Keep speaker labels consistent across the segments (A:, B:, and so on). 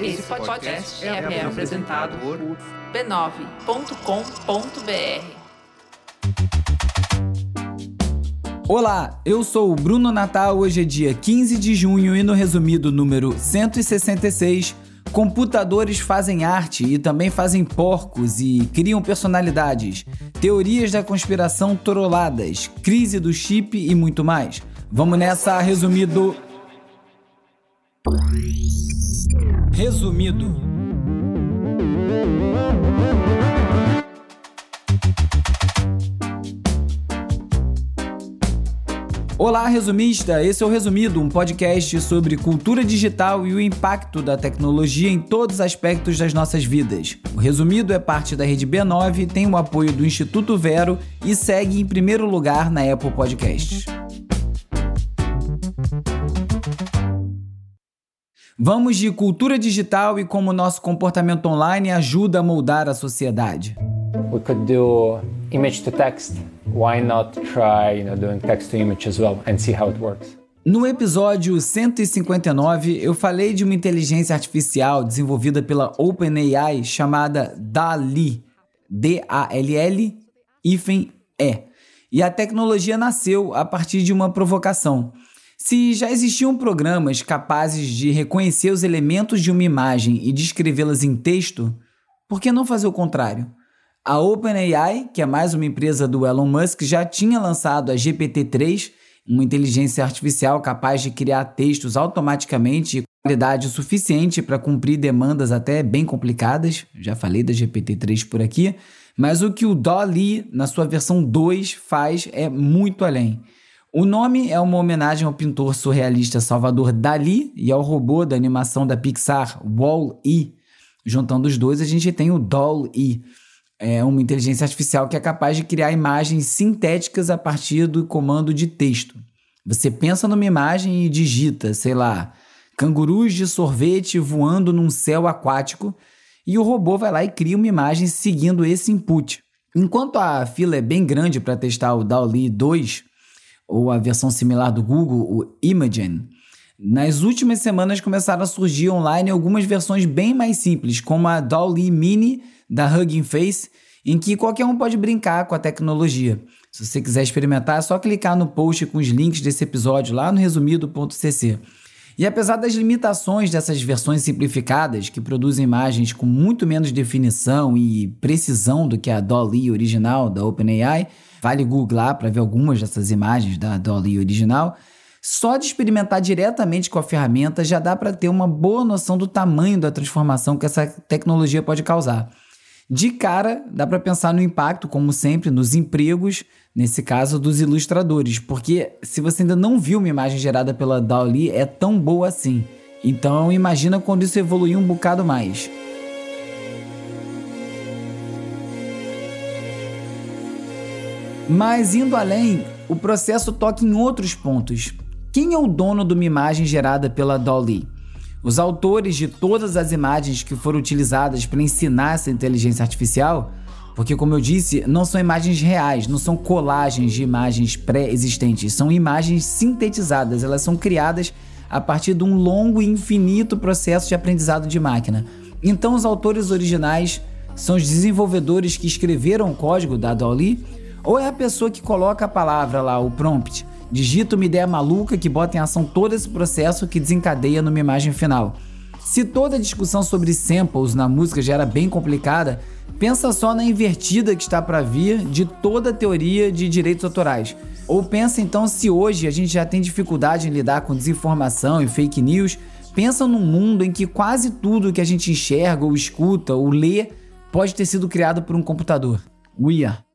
A: Esse podcast é, é apresentado por b9.com.br.
B: Olá, eu sou o Bruno Natal. Hoje é dia 15 de junho e no resumido número 166, computadores fazem arte e também fazem porcos e criam personalidades, teorias da conspiração trolladas, crise do chip e muito mais. Vamos nessa, resumido. Resumido. Olá, resumista! Esse é o Resumido, um podcast sobre cultura digital e o impacto da tecnologia em todos os aspectos das nossas vidas. O Resumido é parte da rede B9, tem o apoio do Instituto Vero e segue em primeiro lugar na Apple Podcasts. Vamos de cultura digital e como nosso comportamento online ajuda a moldar a sociedade.
C: We could do image to text. Why not try, you know, doing text to image as well and see how it works?
B: No episódio 159, eu falei de uma inteligência artificial desenvolvida pela OpenAI chamada DALL-E, D-A-L-L, E. E a tecnologia nasceu a partir de uma provocação. Se já existiam programas capazes de reconhecer os elementos de uma imagem e descrevê-las em texto, por que não fazer o contrário? A OpenAI, que é mais uma empresa do Elon Musk, já tinha lançado a GPT-3, uma inteligência artificial capaz de criar textos automaticamente e qualidade suficiente para cumprir demandas até bem complicadas. Já falei da GPT-3 por aqui, mas o que o DALL-E, na sua versão 2, faz é muito além. O nome é uma homenagem ao pintor surrealista Salvador Dali e ao robô da animação da Pixar Wall-E. Juntando os dois, a gente tem o Doll-E é uma inteligência artificial que é capaz de criar imagens sintéticas a partir do comando de texto. Você pensa numa imagem e digita, sei lá, cangurus de sorvete voando num céu aquático, e o robô vai lá e cria uma imagem seguindo esse input. Enquanto a fila é bem grande para testar o DALL-E 2, ou a versão similar do Google, o Imagen, nas últimas semanas começaram a surgir online algumas versões bem mais simples, como a DALL-E Mini da Hugging Face, em que qualquer um pode brincar com a tecnologia. Se você quiser experimentar, é só clicar no post com os links desse episódio lá no resumido.cc. E apesar das limitações dessas versões simplificadas, que produzem imagens com muito menos definição e precisão do que a DALL-E original da OpenAI, vale googlar para ver algumas dessas imagens da DALL-E original, só de experimentar diretamente com a ferramenta já dá para ter uma boa noção do tamanho da transformação que essa tecnologia pode causar. De cara, dá para pensar no impacto, como sempre, nos empregos, nesse caso dos ilustradores, porque se você ainda não viu uma imagem gerada pela DALL-E, é tão boa assim. Então imagina quando isso evoluir um bocado mais. Mas indo além, o processo toca em outros pontos. Quem é o dono de uma imagem gerada pela DALL-E? Os autores de todas as imagens que foram utilizadas para ensinar essa inteligência artificial, porque, como eu disse, não são imagens reais, não são colagens de imagens pré-existentes, são imagens sintetizadas, elas são criadas a partir de um longo e infinito processo de aprendizado de máquina. Então, os autores originais são os desenvolvedores que escreveram o código da DALL-E ou é a pessoa que coloca a palavra lá, o prompt, Digita uma ideia maluca que bota em ação todo esse processo que desencadeia numa imagem final. Se toda a discussão sobre samples na música já era bem complicada, pensa só na invertida que está para vir de toda a teoria de direitos autorais. Ou pensa então se hoje a gente já tem dificuldade em lidar com desinformação e fake news, pensa num mundo em que quase tudo que a gente enxerga ou escuta ou lê pode ter sido criado por um computador. Uia!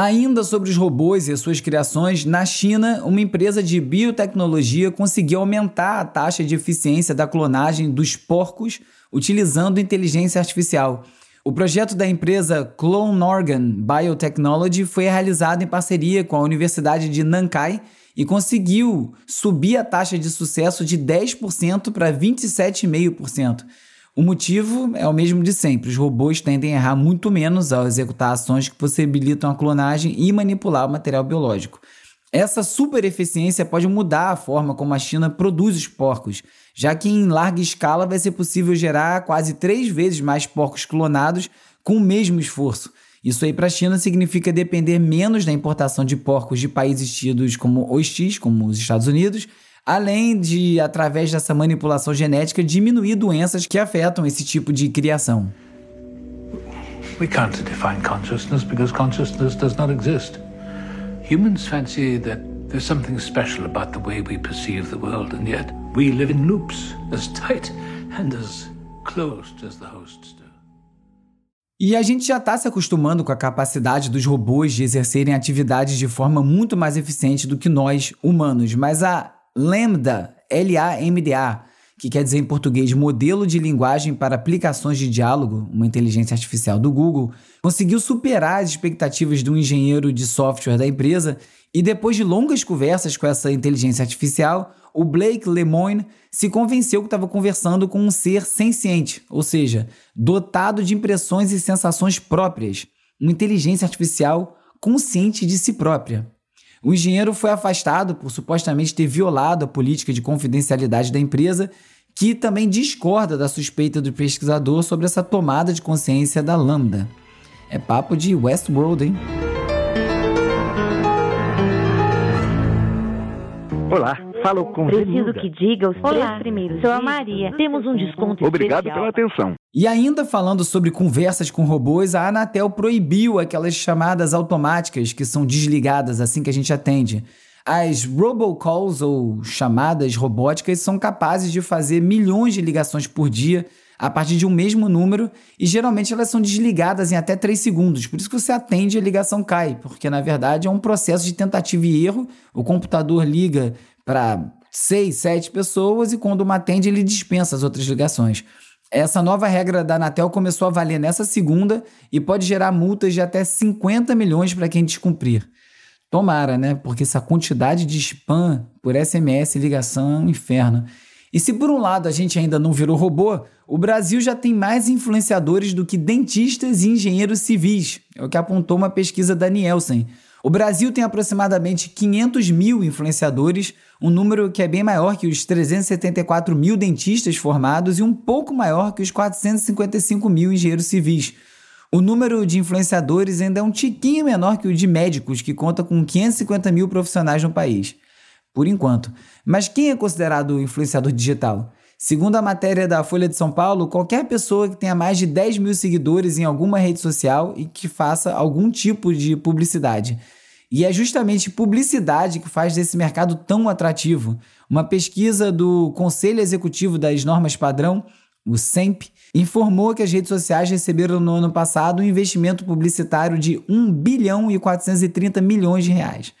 B: Ainda sobre os robôs e as suas criações, na China, uma empresa de biotecnologia conseguiu aumentar a taxa de eficiência da clonagem dos porcos utilizando inteligência artificial. O projeto da empresa Clone Organ Biotechnology foi realizado em parceria com a Universidade de Nankai e conseguiu subir a taxa de sucesso de 10% para 27,5%. O motivo é o mesmo de sempre: os robôs tendem a errar muito menos ao executar ações que possibilitam a clonagem e manipular o material biológico. Essa super eficiência pode mudar a forma como a China produz os porcos, já que em larga escala vai ser possível gerar quase três vezes mais porcos clonados com o mesmo esforço. Isso aí para a China significa depender menos da importação de porcos de países tidos como hostis, como os Estados Unidos, além de, através dessa manipulação genética, diminuir doenças que afetam esse tipo de criação. We can't define consciousness because consciousness does not exist. Humans fancy that there's something special about the way we perceive the world, and yet we live in loops as tight and as closed as the hosts do. E a gente já está se acostumando com a capacidade dos robôs de exercerem atividades de forma muito mais eficiente do que nós, humanos. Mas a Lambda, L-A-M-D-A, que quer dizer em português modelo de linguagem para aplicações de diálogo, uma inteligência artificial do Google, conseguiu superar as expectativas do engenheiro de software da empresa e depois de longas conversas com essa inteligência artificial, o Blake Lemoine se convenceu que estava conversando com um ser senciente, ou seja, dotado de impressões e sensações próprias, uma inteligência artificial consciente de si própria. O engenheiro foi afastado por supostamente ter violado a política de confidencialidade da empresa, que também discorda da suspeita do pesquisador sobre essa tomada de consciência da Lambda. É papo de Westworld, hein?
D: Olá, falo com
E: Preciso que diga os Olá, três primeiros sou a Maria. Temos um desconto
D: Obrigado
E: especial.
D: pela atenção.
B: E ainda falando sobre conversas com robôs, a Anatel proibiu aquelas chamadas automáticas que são desligadas assim que a gente atende. As robocalls ou chamadas robóticas são capazes de fazer milhões de ligações por dia a partir de um mesmo número e geralmente elas são desligadas em até 3 segundos. Por isso que você atende e a ligação cai, porque na verdade é um processo de tentativa e erro. O computador liga para 6, 7 pessoas e quando uma atende ele dispensa as outras ligações. Essa nova regra da Anatel começou a valer nessa segunda e pode gerar multas de até 50 milhões para quem descumprir. Tomara, né? Porque essa quantidade de spam por SMS e ligação é um inferno. E se por um lado a gente ainda não virou robô, o Brasil já tem mais influenciadores do que dentistas e engenheiros civis, é o que apontou uma pesquisa da Nielsen. O Brasil tem aproximadamente 500 mil influenciadores, um número que é bem maior que os 374 mil dentistas formados e um pouco maior que os 455 mil engenheiros civis. O número de influenciadores ainda é um tiquinho menor que o de médicos, que conta com 550 mil profissionais no país por enquanto. Mas quem é considerado influenciador digital? Segundo a matéria da Folha de São Paulo, qualquer pessoa que tenha mais de 10 mil seguidores em alguma rede social e que faça algum tipo de publicidade. E é justamente publicidade que faz desse mercado tão atrativo. Uma pesquisa do Conselho Executivo das Normas Padrão, o SEMP, informou que as redes sociais receberam no ano passado um investimento publicitário de 1 bilhão e 430 milhões de reais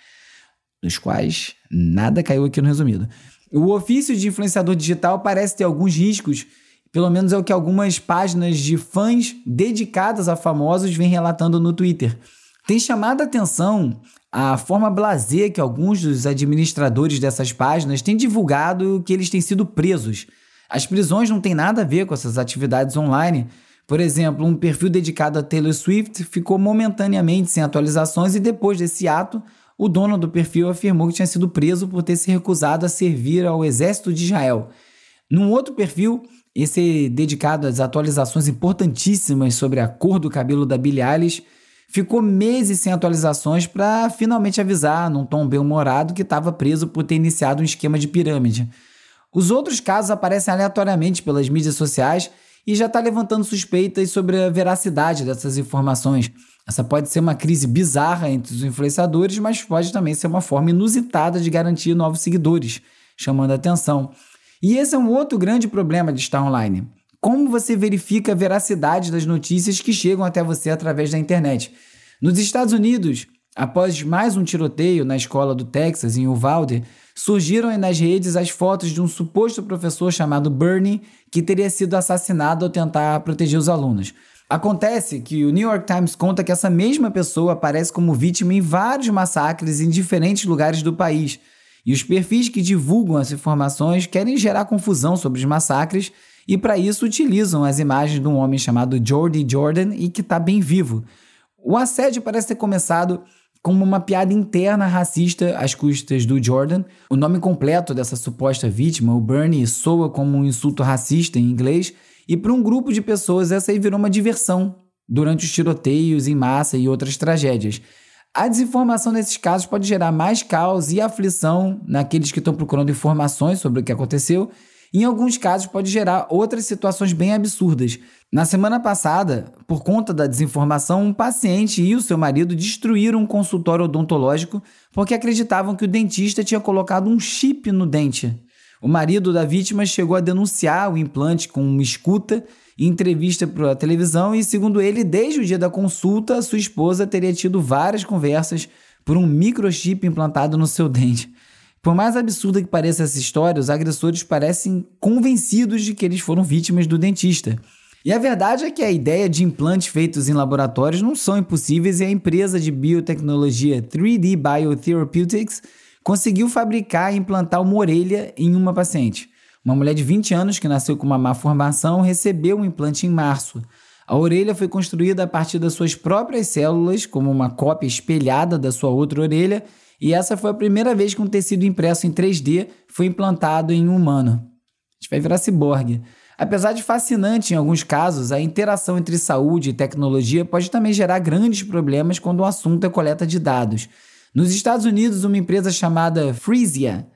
B: dos quais nada caiu aqui no resumido. O ofício de influenciador digital parece ter alguns riscos, pelo menos é o que algumas páginas de fãs dedicadas a famosos vêm relatando no Twitter. Tem chamado a atenção a forma blazer que alguns dos administradores dessas páginas têm divulgado que eles têm sido presos. As prisões não têm nada a ver com essas atividades online. Por exemplo, um perfil dedicado a Taylor Swift ficou momentaneamente sem atualizações e depois desse ato, o dono do perfil afirmou que tinha sido preso por ter se recusado a servir ao exército de Israel. Num outro perfil, esse dedicado às atualizações importantíssimas sobre a cor do cabelo da Billie Eilish, ficou meses sem atualizações para finalmente avisar, num tom bem-humorado, que estava preso por ter iniciado um esquema de pirâmide. Os outros casos aparecem aleatoriamente pelas mídias sociais e já está levantando suspeitas sobre a veracidade dessas informações. Essa pode ser uma crise bizarra entre os influenciadores, mas pode também ser uma forma inusitada de garantir novos seguidores, chamando a atenção. E esse é um outro grande problema de estar online. Como você verifica a veracidade das notícias que chegam até você através da internet? Nos Estados Unidos, após mais um tiroteio na escola do Texas, em Uvalde, surgiram nas redes as fotos de um suposto professor chamado Bernie que teria sido assassinado ao tentar proteger os alunos. Acontece que o New York Times conta que essa mesma pessoa aparece como vítima em vários massacres em diferentes lugares do país. E os perfis que divulgam as informações querem gerar confusão sobre os massacres e para isso utilizam as imagens de um homem chamado Jordi Jordan e que está bem vivo. O assédio parece ter começado como uma piada interna racista às custas do Jordan. O nome completo dessa suposta vítima, o Bernie, soa como um insulto racista em inglês, e para um grupo de pessoas essa aí virou uma diversão durante os tiroteios em massa e outras tragédias. A desinformação nesses casos pode gerar mais caos e aflição naqueles que estão procurando informações sobre o que aconteceu. Em alguns casos pode gerar outras situações bem absurdas. Na semana passada, por conta da desinformação, um paciente e o seu marido destruíram um consultório odontológico porque acreditavam que o dentista tinha colocado um chip no dente. O marido da vítima chegou a denunciar o implante com uma escuta em entrevista para a televisão e, segundo ele, desde o dia da consulta, sua esposa teria tido várias conversas por um microchip implantado no seu dente. Por mais absurda que pareça essa história, os agressores parecem convencidos de que eles foram vítimas do dentista. E a verdade é que a ideia de implantes feitos em laboratórios não são impossíveis e a empresa de biotecnologia 3D Biotherapeutics conseguiu fabricar e implantar uma orelha em uma paciente. Uma mulher de 20 anos que nasceu com uma má formação recebeu um implante em março. A orelha foi construída a partir das suas próprias células, como uma cópia espelhada da sua outra orelha, e essa foi a primeira vez que um tecido impresso em 3D foi implantado em um humano. A gente vai virar ciborgue. Apesar de fascinante em alguns casos, a interação entre saúde e tecnologia pode também gerar grandes problemas quando o assunto é coleta de dados. Nos Estados Unidos, uma empresa chamada Freesia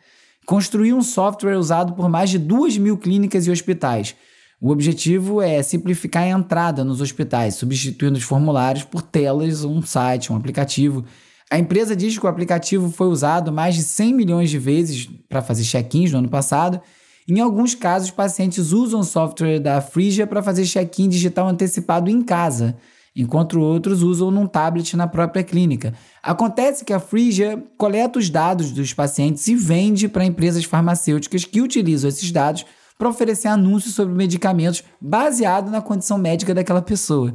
B: construiu um software usado por mais de 2 mil clínicas e hospitais. O objetivo é simplificar a entrada nos hospitais, substituindo os formulários por telas, um site, um aplicativo. A empresa diz que o aplicativo foi usado mais de 100 milhões de vezes para fazer check-ins no ano passado. Em alguns casos, pacientes usam o software da Phreesia para fazer check-in digital antecipado em casa enquanto outros usam num tablet na própria clínica. Acontece que a Phreesia coleta os dados dos pacientes e vende para empresas farmacêuticas que utilizam esses dados para oferecer anúncios sobre medicamentos baseado na condição médica daquela pessoa.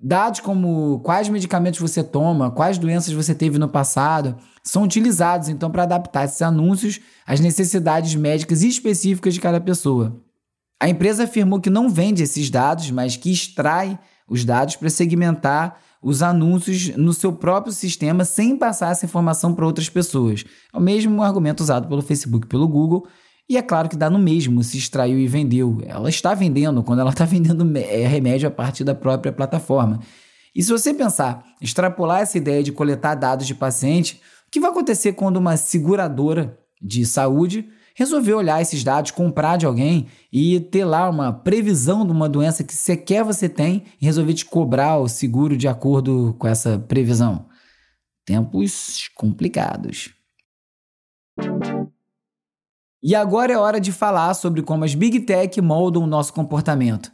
B: Dados como quais medicamentos você toma, quais doenças você teve no passado, são utilizados então para adaptar esses anúncios às necessidades médicas específicas de cada pessoa. A empresa afirmou que não vende esses dados, mas que extrai os dados para segmentar os anúncios no seu próprio sistema sem passar essa informação para outras pessoas. É o mesmo argumento usado pelo Facebook e pelo Google. E é claro que dá no mesmo se extraiu e vendeu. Ela está vendendo quando ela está vendendo é, remédio a partir da própria plataforma. E se você pensar, extrapolar essa ideia de coletar dados de paciente, o que vai acontecer quando uma seguradora de saúde resolveu olhar esses dados, comprar de alguém e ter lá uma previsão de uma doença que sequer você tem e resolver te cobrar o seguro de acordo com essa previsão. Tempos complicados. E agora é hora de falar sobre como as Big Tech moldam o nosso comportamento.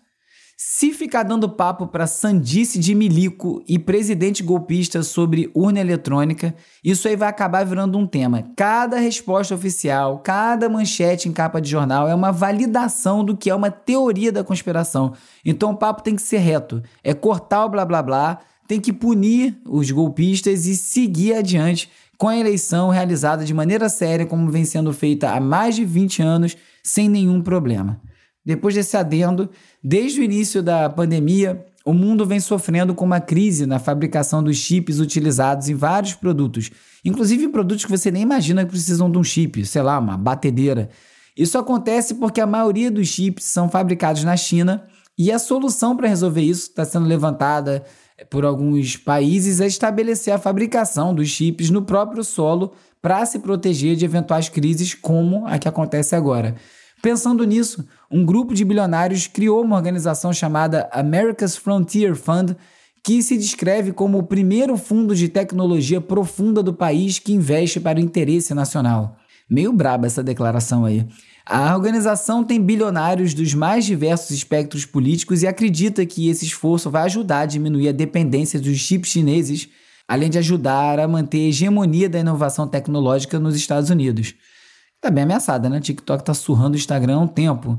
B: Se ficar dando papo para sandice de milico e presidente golpista sobre urna eletrônica, isso aí vai acabar virando um tema. Cada resposta oficial, cada manchete em capa de jornal é uma validação do que é uma teoria da conspiração. Então o papo tem que ser reto, é cortar o blá blá blá, tem que punir os golpistas e seguir adiante com a eleição realizada de maneira séria, como vem sendo feita há mais de 20 anos, sem nenhum problema. Depois desse adendo, desde o início da pandemia, o mundo vem sofrendo com uma crise na fabricação dos chips utilizados em vários produtos, inclusive produtos que você nem imagina que precisam de um chip, sei lá, uma batedeira. Isso acontece porque a maioria dos chips são fabricados na China e a solução para resolver isso está sendo levantada por alguns países é estabelecer a fabricação dos chips no próprio solo para se proteger de eventuais crises como a que acontece agora. Pensando nisso, um grupo de bilionários criou uma organização chamada America's Frontier Fund, que se descreve como o primeiro fundo de tecnologia profunda do país que investe para o interesse nacional. Meio braba essa declaração aí. A organização tem bilionários dos mais diversos espectros políticos e acredita que esse esforço vai ajudar a diminuir a dependência dos chips chineses, além de ajudar a manter a hegemonia da inovação tecnológica nos Estados Unidos tá bem ameaçada, né? TikTok tá surrando o Instagram há um tempo.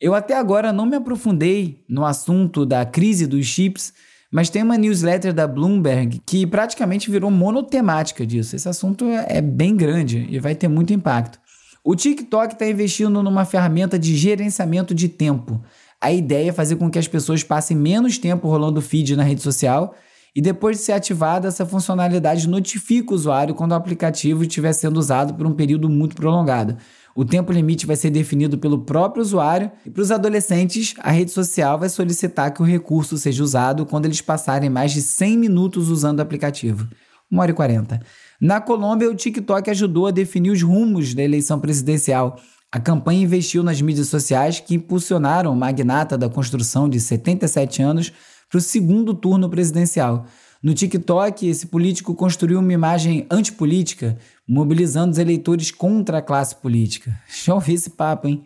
B: Eu até agora não me aprofundei no assunto da crise dos chips, mas tem uma newsletter da Bloomberg que praticamente virou monotemática disso. Esse assunto é, é bem grande e vai ter muito impacto. O TikTok está investindo numa ferramenta de gerenciamento de tempo. A ideia é fazer com que as pessoas passem menos tempo rolando feed na rede social e depois de ser ativada, essa funcionalidade notifica o usuário quando o aplicativo estiver sendo usado por um período muito prolongado. O tempo limite vai ser definido pelo próprio usuário e para os adolescentes, a rede social vai solicitar que o recurso seja usado quando eles passarem mais de 100 minutos usando o aplicativo. 1 hora e 40. Na Colômbia, o TikTok ajudou a definir os rumos da eleição presidencial. A campanha investiu nas mídias sociais que impulsionaram o magnata da construção de 77 anos para o segundo turno presidencial. No TikTok, esse político construiu uma imagem antipolítica, mobilizando os eleitores contra a classe política. Já ouvi esse papo, hein?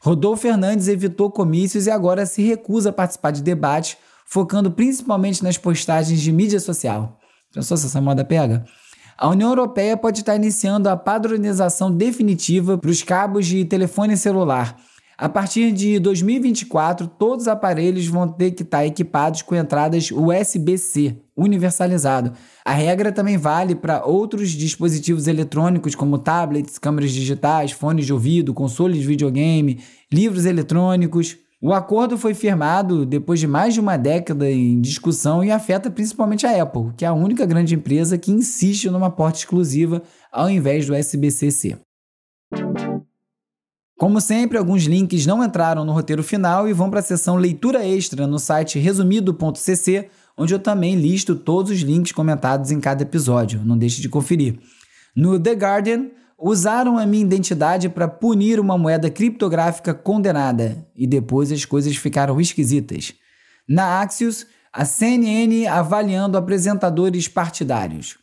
B: Rodolfo Fernandes evitou comícios e agora se recusa a participar de debates, focando principalmente nas postagens de mídia social. Pensou se essa moda pega? A União Europeia pode estar iniciando a padronização definitiva para os cabos de telefone celular. A partir de 2024, todos os aparelhos vão ter que estar equipados com entradas USB-C universalizado. A regra também vale para outros dispositivos eletrônicos como tablets, câmeras digitais, fones de ouvido, consoles de videogame, livros eletrônicos. O acordo foi firmado depois de mais de uma década em discussão e afeta principalmente a Apple, que é a única grande empresa que insiste numa porta exclusiva ao invés do USB-C. Como sempre, alguns links não entraram no roteiro final e vão para a seção leitura extra no site resumido.cc, onde eu também listo todos os links comentados em cada episódio. Não deixe de conferir. No The Guardian, usaram a minha identidade para punir uma moeda criptográfica condenada e depois as coisas ficaram esquisitas. Na Axios, a CNN avaliando apresentadores partidários.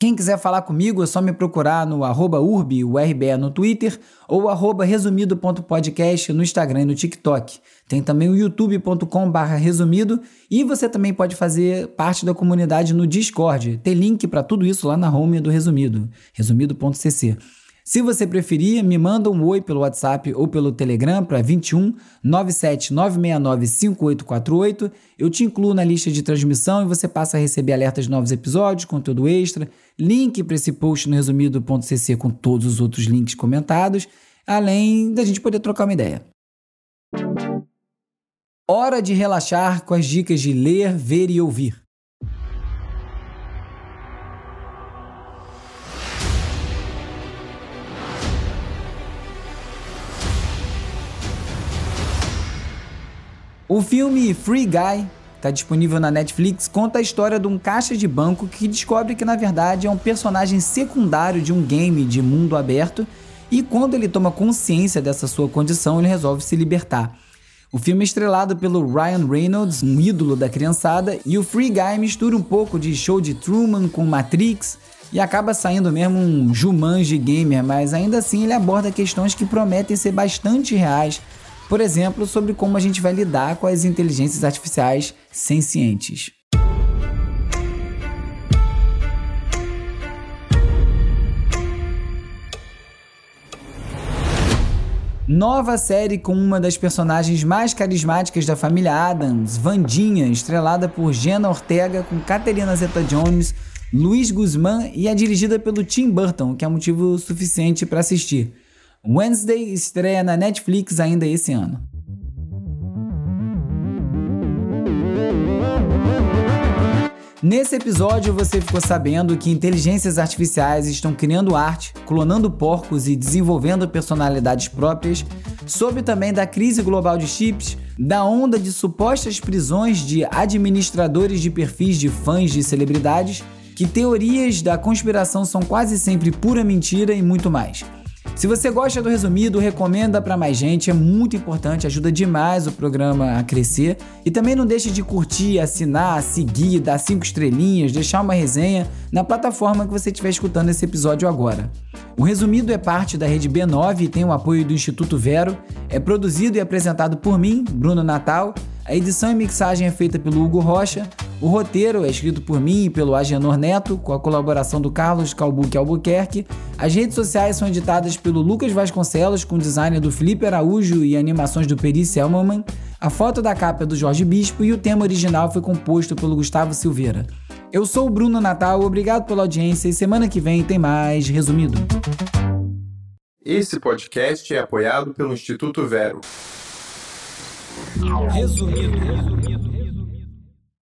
B: Quem quiser falar comigo é só me procurar no arroba urbi, o RBE no Twitter, ou arroba resumido.podcast no Instagram e no TikTok. Tem também o youtube.com barra resumido e você também pode fazer parte da comunidade no Discord. Tem link para tudo isso lá na home do Resumido, resumido.cc. Se você preferir, me manda um oi pelo WhatsApp ou pelo Telegram para 21 97 969 5848. Eu te incluo na lista de transmissão e você passa a receber alertas de novos episódios, conteúdo extra, link para esse post no resumido.cc com todos os outros links comentados, além da gente poder trocar uma ideia. Hora de relaxar com as dicas de ler, ver e ouvir. O filme Free Guy está disponível na Netflix, conta a história de um caixa de banco que descobre que na verdade é um personagem secundário de um game de mundo aberto e quando ele toma consciência dessa sua condição, ele resolve se libertar. O filme é estrelado pelo Ryan Reynolds, um ídolo da criançada, e o Free Guy mistura um pouco de show de Truman com Matrix e acaba saindo mesmo um Jumanji gamer, mas ainda assim ele aborda questões que prometem ser bastante reais por exemplo, sobre como a gente vai lidar com as inteligências artificiais sencientes. Nova série com uma das personagens mais carismáticas da família Adams, Vandinha, estrelada por Jenna Ortega com Caterina Zeta-Jones, Luiz Guzmán e é dirigida pelo Tim Burton, que é motivo suficiente para assistir. Wednesday estreia na Netflix ainda esse ano. Nesse episódio você ficou sabendo que inteligências artificiais estão criando arte, clonando porcos e desenvolvendo personalidades próprias, soube também da crise global de chips, da onda de supostas prisões de administradores de perfis de fãs de celebridades, que teorias da conspiração são quase sempre pura mentira e muito mais. Se você gosta do resumido, recomenda para mais gente, é muito importante, ajuda demais o programa a crescer. E também não deixe de curtir, assinar, seguir, dar cinco estrelinhas, deixar uma resenha na plataforma que você estiver escutando esse episódio agora. O resumido é parte da rede B9 e tem o apoio do Instituto Vero. É produzido e apresentado por mim, Bruno Natal. A edição e mixagem é feita pelo Hugo Rocha. O roteiro é escrito por mim e pelo Agenor Neto, com a colaboração do Carlos Calbuque Albuquerque. As redes sociais são editadas pelo Lucas Vasconcelos, com design do Felipe Araújo e animações do Peri Selmanman. A foto da capa é do Jorge Bispo e o tema original foi composto pelo Gustavo Silveira. Eu sou o Bruno Natal, obrigado pela audiência e semana que vem tem mais resumido.
F: Esse podcast é apoiado pelo Instituto Vero.
B: Resumido.